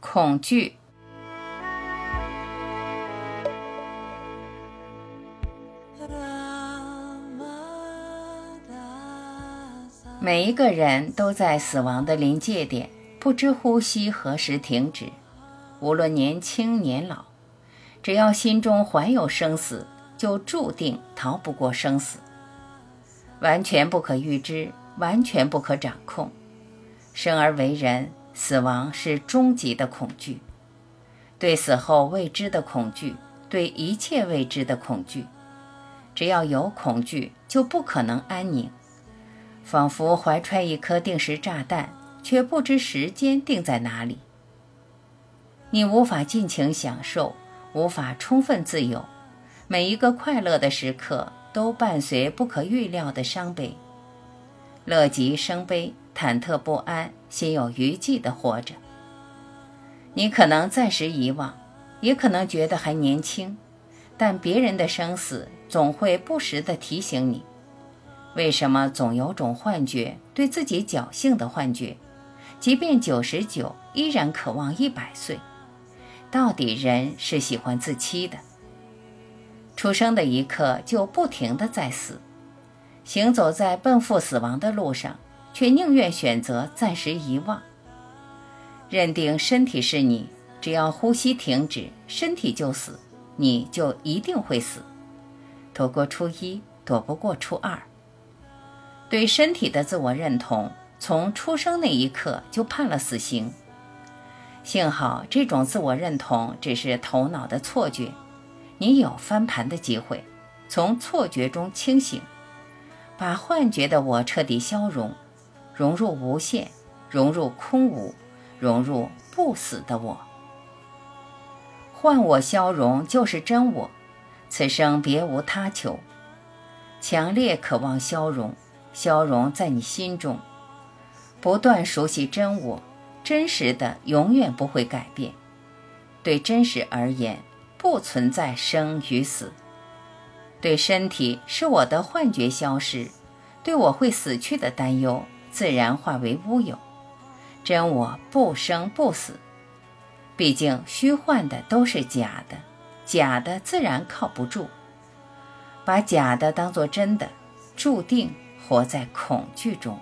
恐惧。每一个人都在死亡的临界点，不知呼吸何时停止。无论年轻年老，只要心中怀有生死，就注定逃不过生死。完全不可预知，完全不可掌控。生而为人，死亡是终极的恐惧，对死后未知的恐惧，对一切未知的恐惧。只要有恐惧，就不可能安宁。仿佛怀揣一颗定时炸弹，却不知时间定在哪里。你无法尽情享受，无法充分自由。每一个快乐的时刻都伴随不可预料的伤悲。乐极生悲，忐忑不安，心有余悸地活着。你可能暂时遗忘，也可能觉得还年轻，但别人的生死总会不时地提醒你。为什么总有种幻觉，对自己侥幸的幻觉？即便九十九，依然渴望一百岁。到底人是喜欢自欺的。出生的一刻就不停地在死，行走在奔赴死亡的路上，却宁愿选择暂时遗忘。认定身体是你，只要呼吸停止，身体就死，你就一定会死。躲过初一，躲不过初二。对身体的自我认同，从出生那一刻就判了死刑。幸好这种自我认同只是头脑的错觉，你有翻盘的机会，从错觉中清醒，把幻觉的我彻底消融，融入无限，融入空无，融入不死的我。幻我消融就是真我，此生别无他求。强烈渴望消融。消融在你心中，不断熟悉真我，真实的永远不会改变。对真实而言，不存在生与死。对身体是我的幻觉消失，对我会死去的担忧自然化为乌有。真我不生不死，毕竟虚幻的都是假的，假的自然靠不住。把假的当作真的，注定。活在恐惧中。